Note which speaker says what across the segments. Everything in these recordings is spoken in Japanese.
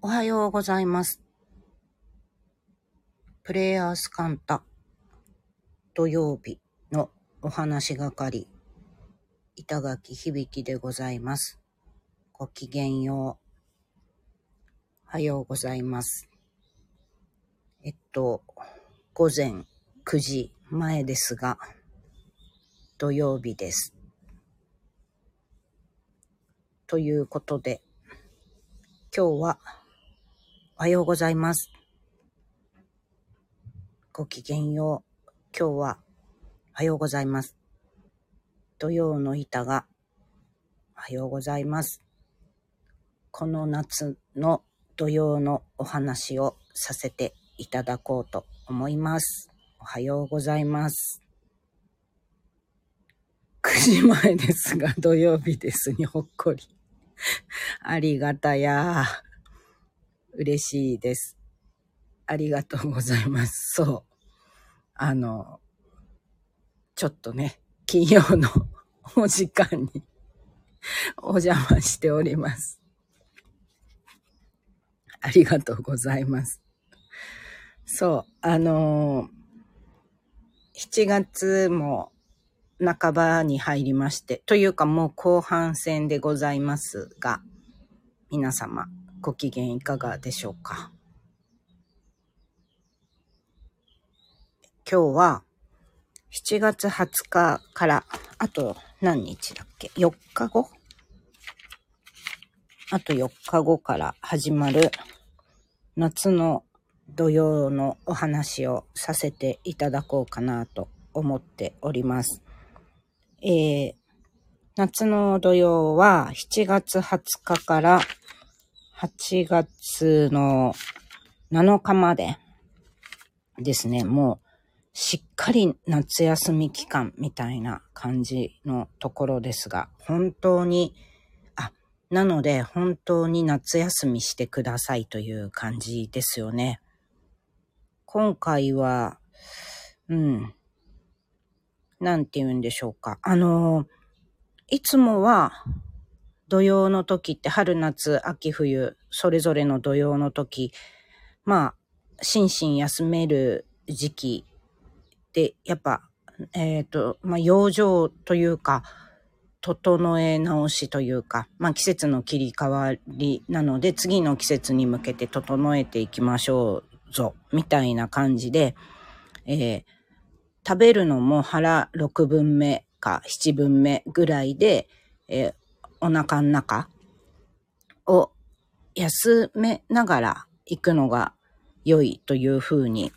Speaker 1: おはようございます。プレイヤースカンタ土曜日のお話係板垣響でございます。ごきげんよう。おはようございます。えっと、午前9時前ですが、土曜日です。ということで、今日はおはようございます。ごきげんよう。今日はおはようございます。土曜の板がおはようございます。この夏の土曜のお話をさせていただこうと思います。おはようございます。9時前ですが土曜日ですにほっこり。ありがたや。嬉しいです。ありがとうございます。そう。あの、ちょっとね、金曜の お時間に お邪魔しております。ありがとうございます。そう、あの7月も半ばに入りまして、というかもう後半戦でございますが、皆様ご機嫌いかがでしょうか？今日は7月20日から、あと何日だっけ ?4 日後？あと4日後から始まる夏の土曜のお話をさせていただこうかなと思っております。えー、夏の土曜は7月20日から8月の7日までですね、もうしっかり夏休み期間みたいな感じのところですが、本当に、あ、なので本当に夏休みしてくださいという感じですよね。今回は、うん、なんて言うんでしょうか。あの、いつもは土曜の時って春夏秋冬それぞれの土曜の時まあ心身休める時期でやっぱえっ、とまあ養生というか整え直しというかまあ季節の切り替わりなので次の季節に向けて整えていきましょうぞみたいな感じで、えー食べるのも腹6分目か7分目ぐらいで、えーお腹の中？を休めながら行くのが良いというふうに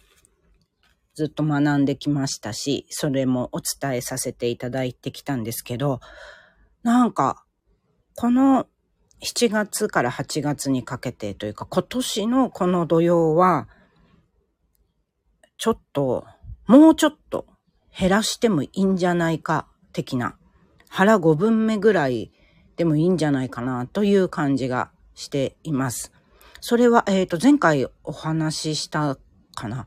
Speaker 1: ずっと学んできましたし、それもお伝えさせていただいてきたんですけど、なんか、この7月から8月にかけてというか、今年のこの土曜は、ちょっと、もうちょっと減らしてもいいんじゃないか、的な。腹5分目ぐらいでもいいんじゃないかなという感じがしています。それは、えっ、と、前回お話ししたかな。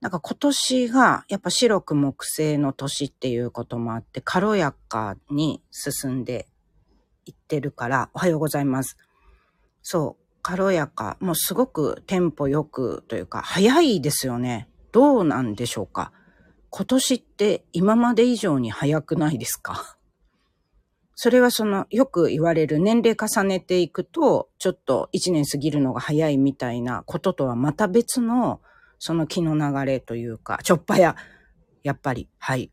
Speaker 1: なんか今年がやっぱ白く木星の年っていうこともあって軽やかに進んでいってるから、おはようございます。そう、軽やか、もうすごくテンポよくというか、早いですよね。どうなんでしょうか。今年って今まで以上に早くないですか？それはその、よく言われる年齢重ねていくと、ちょっと一年過ぎるのが早いみたいなこととはまた別の、その気の流れというか、ちょっぱや、やっぱり、はい。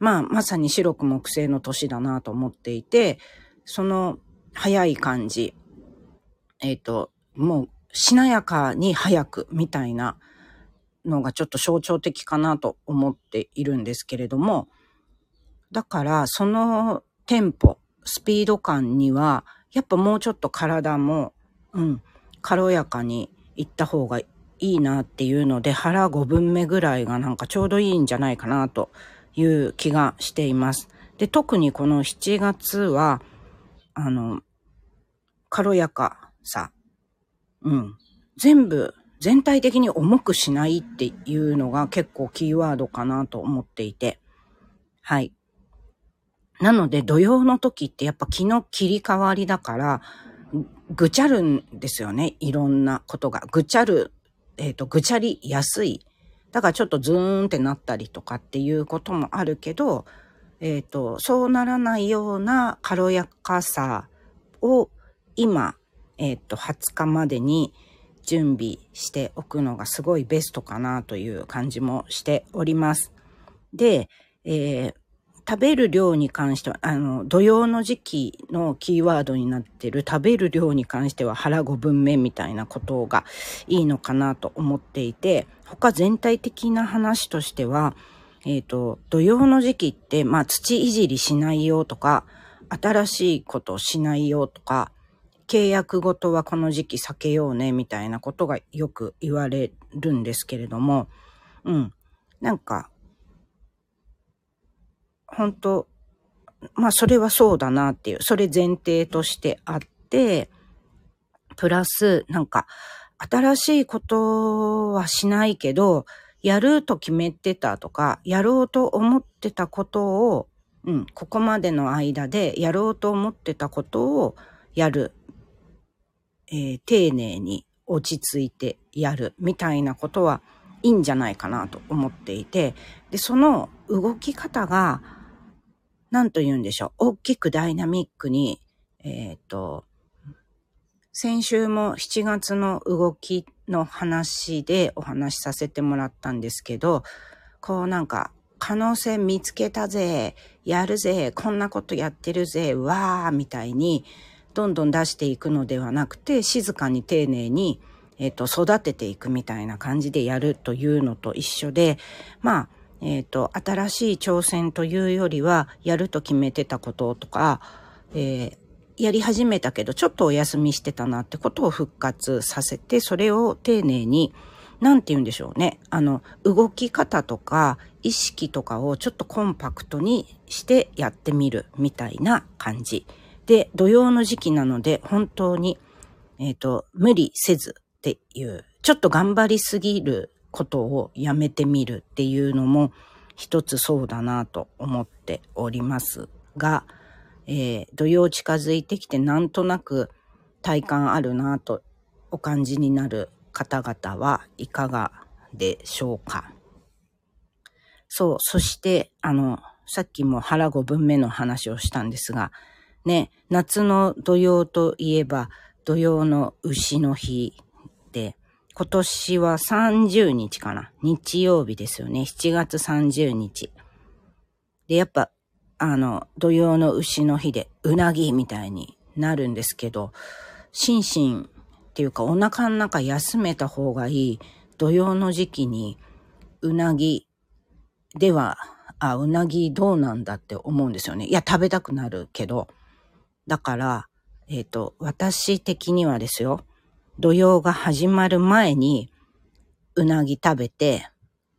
Speaker 1: まあ、まさに白く木星の年だなと思っていて、その早い感じ、えっ、と、もう、しなやかに早くみたいなのがちょっと象徴的かなと思っているんですけれども、だから、そのテンポ、スピード感には、やっぱもうちょっと体も、うん、軽やかにいった方がいいなっていうので、腹5分目ぐらいがなんかちょうどいいんじゃないかなという気がしています。で、特にこの7月は、あの、軽やかさ、うん、全部、全体的に重くしないっていうのが結構キーワードかなと思っていて、はい。なので土曜の時ってやっぱ気の切り替わりだから、ぐちゃるんですよね。いろんなことが。ぐちゃる、えっ、ー、と、ぐちゃりやすい。だからちょっとズーンってなったりとかっていうこともあるけど、えっ、ー、と、そうならないような軽やかさを今、えっ、ー、と、20日までに準備しておくのがすごいベストかなという感じもしております。で、えー、食べる量に関しては、あの、土曜の時期のキーワードになってる食べる量に関しては腹5分目みたいなことがいいのかなと思っていて、他全体的な話としては、えっ、ー、と、土曜の時期って、まあ土いじりしないよとか、新しいことしないよとか、契約ごとはこの時期避けようねみたいなことがよく言われるんですけれども、うん。なんか、本当まあそれはそうだなっていう、それ前提としてあって、プラス、なんか、新しいことはしないけど、やると決めてたとか、やろうと思ってたことを、うん、ここまでの間でやろうと思ってたことをやる。えー、丁寧に落ち着いてやるみたいなことはいいんじゃないかなと思っていて、で、その動き方が、なんと言うんでしょう。大きくダイナミックに、えっ、ー、と、先週も7月の動きの話でお話しさせてもらったんですけど、こうなんか、可能性見つけたぜ、やるぜ、こんなことやってるぜ、わー、みたいに、どんどん出していくのではなくて、静かに丁寧に、えっ、ー、と、育てていくみたいな感じでやるというのと一緒で、まあ、えっ、ー、と、新しい挑戦というよりは、やると決めてたこととか、えー、やり始めたけど、ちょっとお休みしてたなってことを復活させて、それを丁寧に、なんて言うんでしょうね。あの、動き方とか、意識とかをちょっとコンパクトにしてやってみるみたいな感じ。で、土曜の時期なので、本当に、えっ、ー、と、無理せずっていう、ちょっと頑張りすぎることをやめてみるっていうのも一つそうだなと思っておりますが、えー、土曜近づいてきてなんとなく体感あるなとお感じになる方々はいかがでしょうか。そう、そして、あの、さっきも腹5分目の話をしたんですが、ね、夏の土曜といえば土曜の牛の日、今年は30日かな。日曜日ですよね。7月30日。で、やっぱ、あの、土曜の牛の日で、うなぎみたいになるんですけど、心身っていうかお腹の中休めた方がいい土曜の時期に、うなぎでは、あ、うなぎどうなんだって思うんですよね。いや、食べたくなるけど。だから、えっ、ー、と、私的にはですよ。土曜が始まる前に、うなぎ食べて、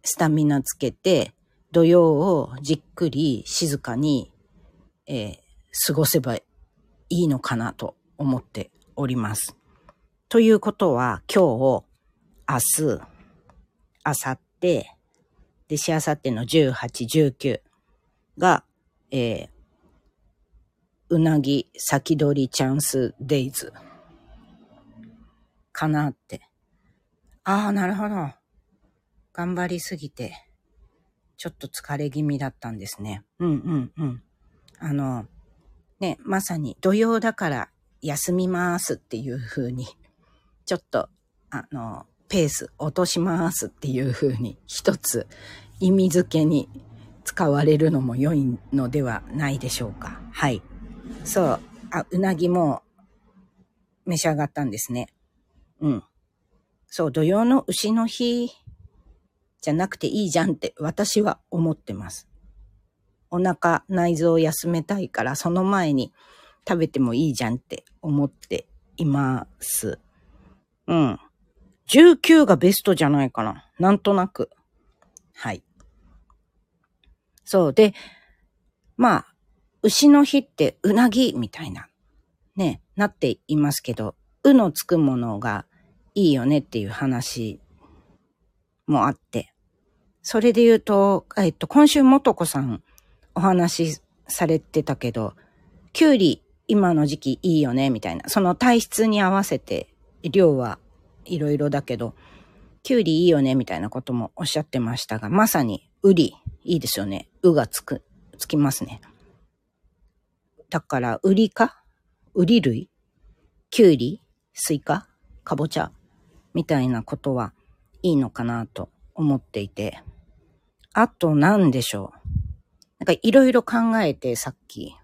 Speaker 1: スタミナつけて、土曜をじっくり静かに、えー、過ごせばいいのかなと思っております。ということは、今日、明日、明後日、で、しあさっての18、19が、えー、うなぎ先取りチャンスデイズ。かなって。ああ、なるほど。頑張りすぎて、ちょっと疲れ気味だったんですね。うんうんうん。あの、ね、まさに土曜だから休みますっていう風に、ちょっと、あの、ペース落としますっていう風に、一つ意味付けに使われるのも良いのではないでしょうか。はい。そう。あ、うなぎも召し上がったんですね。うん。そう、土曜の牛の日じゃなくていいじゃんって私は思ってます。お腹、内臓を休めたいから、その前に食べてもいいじゃんって思っています。うん。19がベストじゃないかな。なんとなく。はい。そう。で、まあ、牛の日ってうなぎみたいな、ね、なっていますけど、うのつくものがいいよねっていう話もあって。それで言うと、えっと、今週もとこさんお話しされてたけど、きゅうり今の時期いいよね、みたいな。その体質に合わせて、量はいろいろだけど、きゅうりいいよね、みたいなこともおっしゃってましたが、まさに、うり、いいですよね。うがつく、つきますね。だから、うりか？うり類？きゅうりスイカ？かぼちゃ？みたいなことはいいのかなと思っていて。あと何でしょう？なんかいろいろ考えてさっき、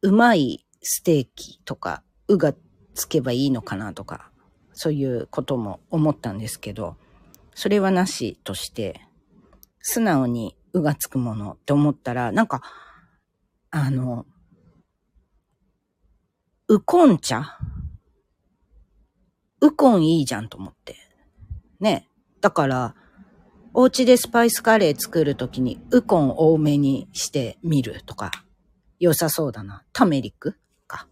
Speaker 1: うまいステーキとか、うがつけばいいのかなとか、そういうことも思ったんですけど、それはなしとして、素直にうがつくものって思ったら、なんか、あの、ウコン茶？ウコンいいじゃんと思って。ね。だから、お家でスパイスカレー作るときにウコン多めにしてみるとか、良さそうだな。タメリックか。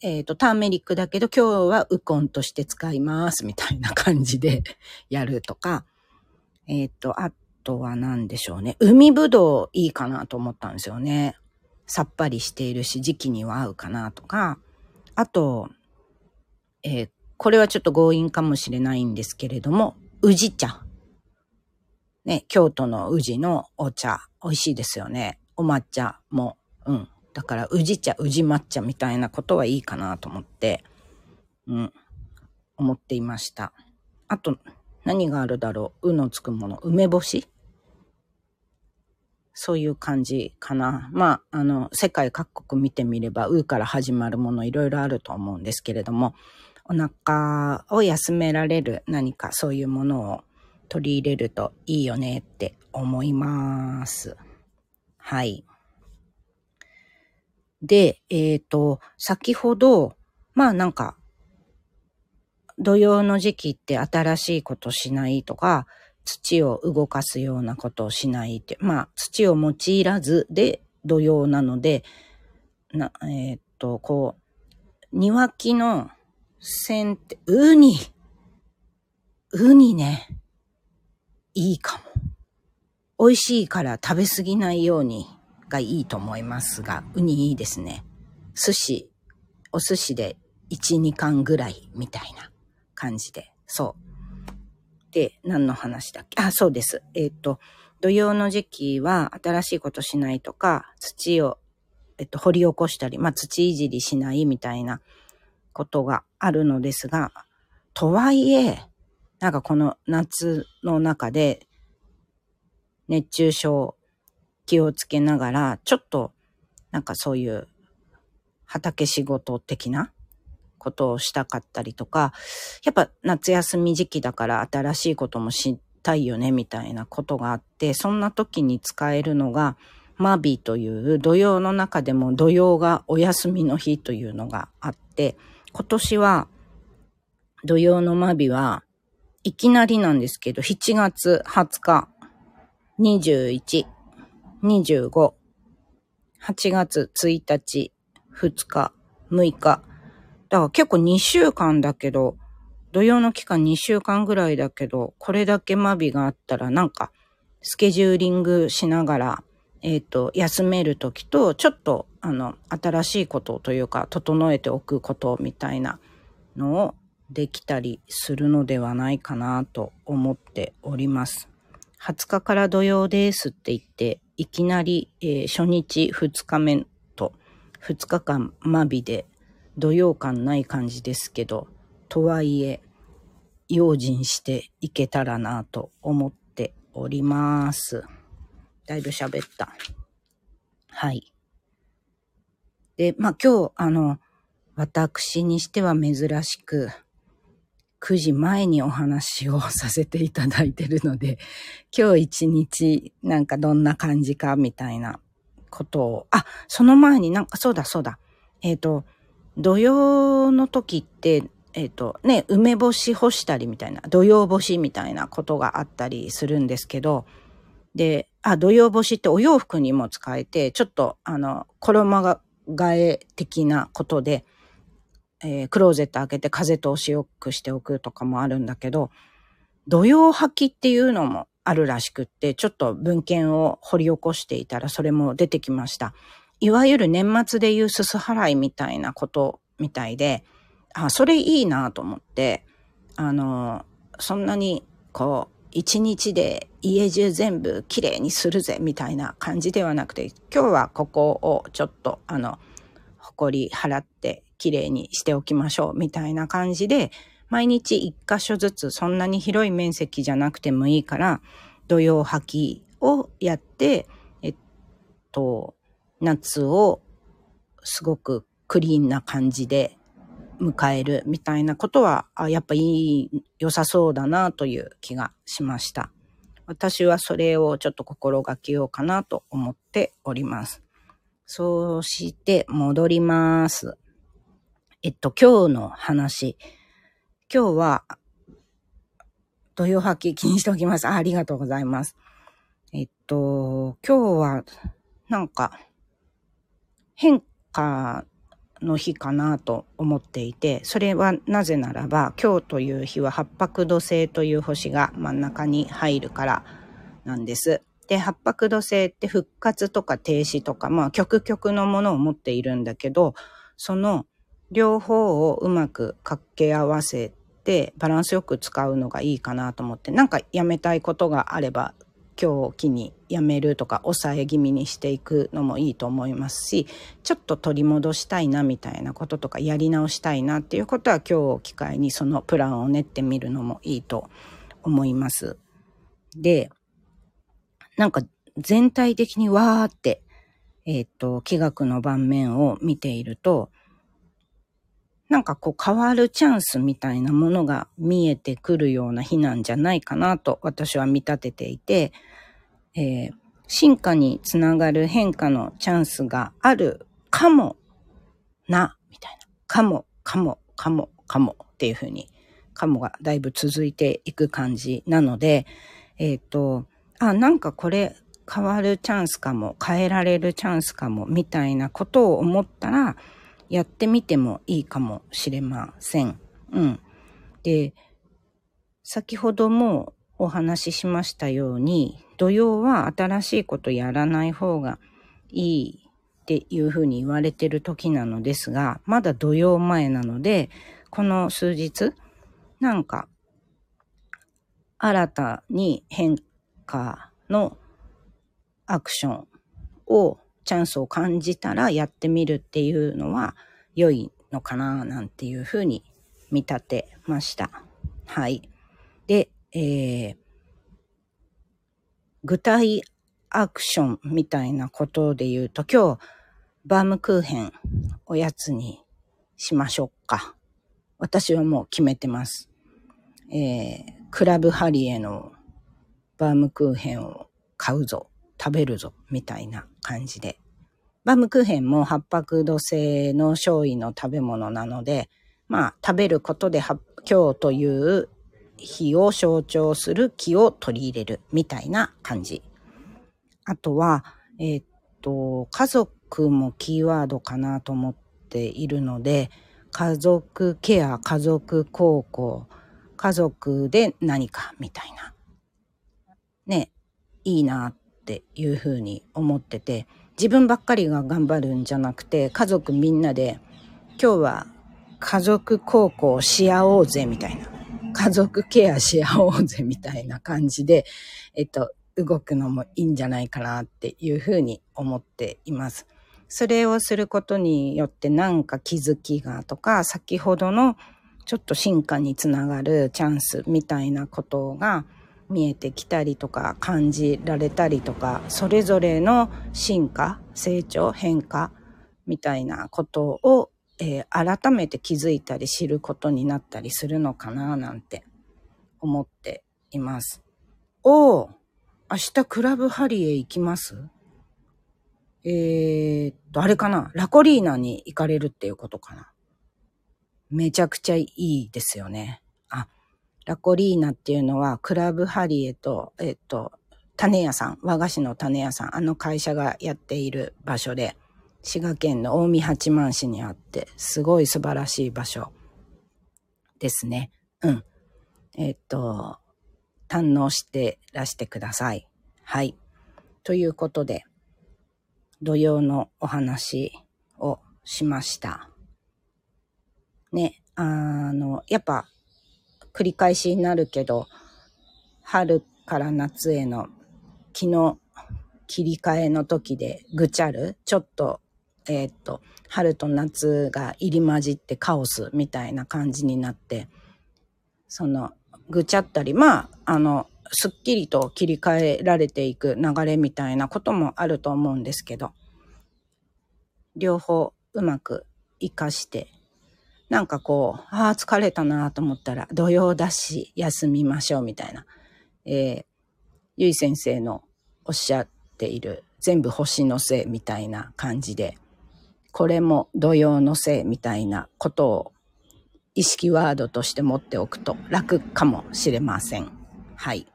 Speaker 1: えっ、ー、と、ターメリックだけど今日はウコンとして使いますみたいな感じで やるとか、えっ、ー、と、あとは何でしょうね。海ぶどういいかなと思ったんですよね。さっぱりしているし、時期には合うかなとか、あと、えー、これはちょっと強引かもしれないんですけれども、宇治茶。ね、京都の宇治のお茶、美味しいですよね。お抹茶も、うん。だから、宇治茶、宇治抹茶みたいなことはいいかなと思って、うん、思っていました。あと、何があるだろううのつくもの。梅干し？そういう感じかな。まあ、あの、世界各国見てみれば、うから始まるものいろいろあると思うんですけれども、お腹を休められる何かそういうものを取り入れるといいよねって思います。はい。で、えっ、ー、と、先ほど、まあなんか、土曜の時期って新しいことしないとか、土を動かすようなことをしないって、まあ、土を用いらずで土曜なので、な、えー、っと、こう、庭木の線って、ウニ。ウニね。いいかも。美味しいから食べ過ぎないようにがいいと思いますが、ウニいいですね。寿司、お寿司で1、2貫ぐらいみたいな感じで。そう。で、何の話だっけ？あ、そうです。えっ、ー、と、土曜の時期は新しいことしないとか、土を、えっと、掘り起こしたり、まあ、土いじりしないみたいなことがあるのですが、とはいえ、なんかこの夏の中で、熱中症気をつけながら、ちょっと、なんかそういう畑仕事的なことをしたかったりとか、やっぱ夏休み時期だから新しいこともしたいよねみたいなことがあって、そんな時に使えるのが、マービーという土曜の中でも土曜がお休みの日というのがあって、今年は土曜のマビはいきなりなんですけど、7月20日、21、25、8月1日、2日、6日、だから結構2週間だけど、土曜の期間2週間ぐらいだけど、これだけマビがあったらなんか、スケジューリングしながら、えっ、ー、と、休めるときと、ちょっと、あの、新しいことというか、整えておくことみたいなのをできたりするのではないかなと思っております。20日から土曜ですって言って、いきなり、えー、初日2日目と2日間マビで土曜感ない感じですけど、とはいえ、用心していけたらなと思っております。だいぶ喋った。はい。で、まあ、今日、あの、私にしては珍しく、9時前にお話をさせていただいてるので、今日一日なんかどんな感じかみたいなことを、あ、その前になんかそうだそうだ。えっ、ー、と、土曜の時って、えっ、ー、とね、梅干し干したりみたいな、土曜干しみたいなことがあったりするんですけど、で、あ、土曜干しってお洋服にも使えて、ちょっと、あの、衣替え的なことで、えー、クローゼット開けて風通しよくしておくとかもあるんだけど、土曜履きっていうのもあるらしくって、ちょっと文献を掘り起こしていたらそれも出てきました。いわゆる年末でいうすす払いみたいなことみたいで、あ、それいいなと思って、あの、そんなに、こう、一日で家中全部きれいにするぜみたいな感じではなくて、今日はここをちょっと、あの、埃払ってきれいにしておきましょうみたいな感じで、毎日一箇所ずつそんなに広い面積じゃなくてもいいから、土曜履きをやって、えっと、夏をすごくクリーンな感じで迎えるみたいなことは、あやっぱいい、良さそうだなという気がしました。私はそれをちょっと心がけようかなと思っております。そうして戻ります。えっと、今日の話。今日は、土曜吐き気にしておきますあ。ありがとうございます。えっと、今日は、なんか、変化の日かなと思っていて、それはなぜならば、今日という日は八白土星という星が真ん中に入るからなんです。で、八白土星って復活とか停止とか、まあ、極極のものを持っているんだけど、その両方をうまく掛け合わせて、バランスよく使うのがいいかなと思って、なんかやめたいことがあれば、今日を機にやめるとか抑え気味にしていくのもいいと思いますしちょっと取り戻したいなみたいなこととかやり直したいなっていうことは今日を機会にそのプランを練ってみるのもいいと思います。で、なんか全体的にわーって、えっ、と、気学の盤面を見ていると、なんかこう変わるチャンスみたいなものが見えてくるような日なんじゃないかなと私は見立てていて、えー、進化につながる変化のチャンスがあるかもな、みたいな。かも、かも、かも、かもっていうふうに、かもがだいぶ続いていく感じなので、えっ、ー、と、あ、なんかこれ変わるチャンスかも、変えられるチャンスかも、みたいなことを思ったら、やってみてもいいかもしれません。うん。で、先ほどもお話ししましたように、土曜は新しいことやらない方がいいっていうふうに言われてる時なのですが、まだ土曜前なので、この数日、なんか、新たに変化のアクションを、チャンスを感じたらやってみるっていうのは良いのかななんていうふうに見立てました。はい。で、えー、具体アクションみたいなことで言うと、今日、バームクーヘンおやつにしましょうか。私はもう決めてます。えー、クラブハリエのバームクーヘンを買うぞ、食べるぞ、みたいな感じで。バムクーヘンも八白土星の勝位の食べ物なので、まあ、食べることで今日という日を象徴する気を取り入れるみたいな感じ。あとは、えー、っと、家族もキーワードかなと思っているので、家族ケア、家族孝行、家族で何かみたいな。ね、いいなっていうふうに思ってて、自分ばっかりが頑張るんじゃなくて、家族みんなで、今日は家族孝行し合おうぜみたいな。家族ケアし合おうぜみたいな感じで、えっと、動くのもいいんじゃないかなっていうふうに思っています。それをすることによってなんか気づきがとか、先ほどのちょっと進化につながるチャンスみたいなことが見えてきたりとか感じられたりとか、それぞれの進化、成長、変化みたいなことをえー、改めて気づいたり知ることになったりするのかななんて思っています。おー、明日クラブハリエ行きます？えー、っと、あれかな？ラコリーナに行かれるっていうことかなめちゃくちゃいいですよね。ラコリーナっていうのはクラブハリエと、えっと、種屋さん、和菓子の種屋さん、あの会社がやっている場所で、滋賀県の近江八幡市にあって、すごい素晴らしい場所ですね。うん。えっと、堪能してらしてください。はい。ということで、土曜のお話をしました。ね、あの、やっぱ繰り返しになるけど、春から夏への気の切り替えの時でぐちゃる、ちょっと、えーっと、春と夏が入り混じってカオスみたいな感じになって、その、ぐちゃったり、まあ、あの、すっきりと切り替えられていく流れみたいなこともあると思うんですけど、両方うまく活かして、なんかこう、ああ、疲れたなと思ったら、土曜だし、休みましょうみたいな。えー、ゆい先生のおっしゃっている、全部星のせいみたいな感じで、これも土曜のせいみたいなことを意識ワードとして持っておくと楽かもしれません。はい。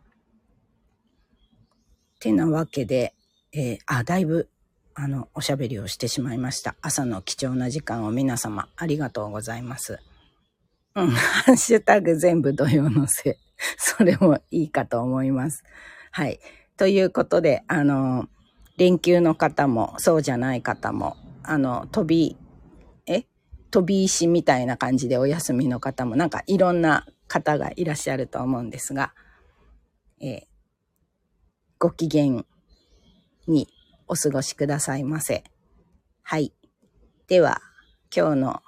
Speaker 1: てなわけで、えーあ、だいぶ、あの、おしゃべりをしてしまいました。朝の貴重な時間を皆様ありがとうございます。うん、ハッシュタグ全部土曜のせい。それもいいかと思います。はい。ということで、あの、連休の方も、そうじゃない方も、あの、飛び、え？飛び石みたいな感じでお休みの方も、なんかいろんな方がいらっしゃると思うんですが、えーご機嫌にお過ごしくださいませ。はい。では、今日の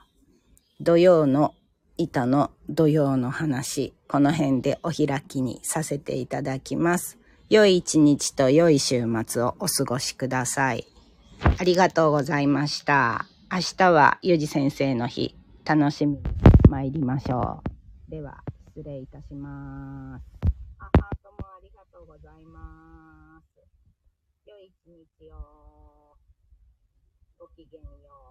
Speaker 1: 土曜の板の土曜の話、この辺でお開きにさせていただきます。良い一日と良い週末をお過ごしください。ありがとうございました。明日はゆじ先生の日、楽しみに参りましょう。では、失礼いたします。あ、ハートもありがとうございます。日曜。ごきげんよう。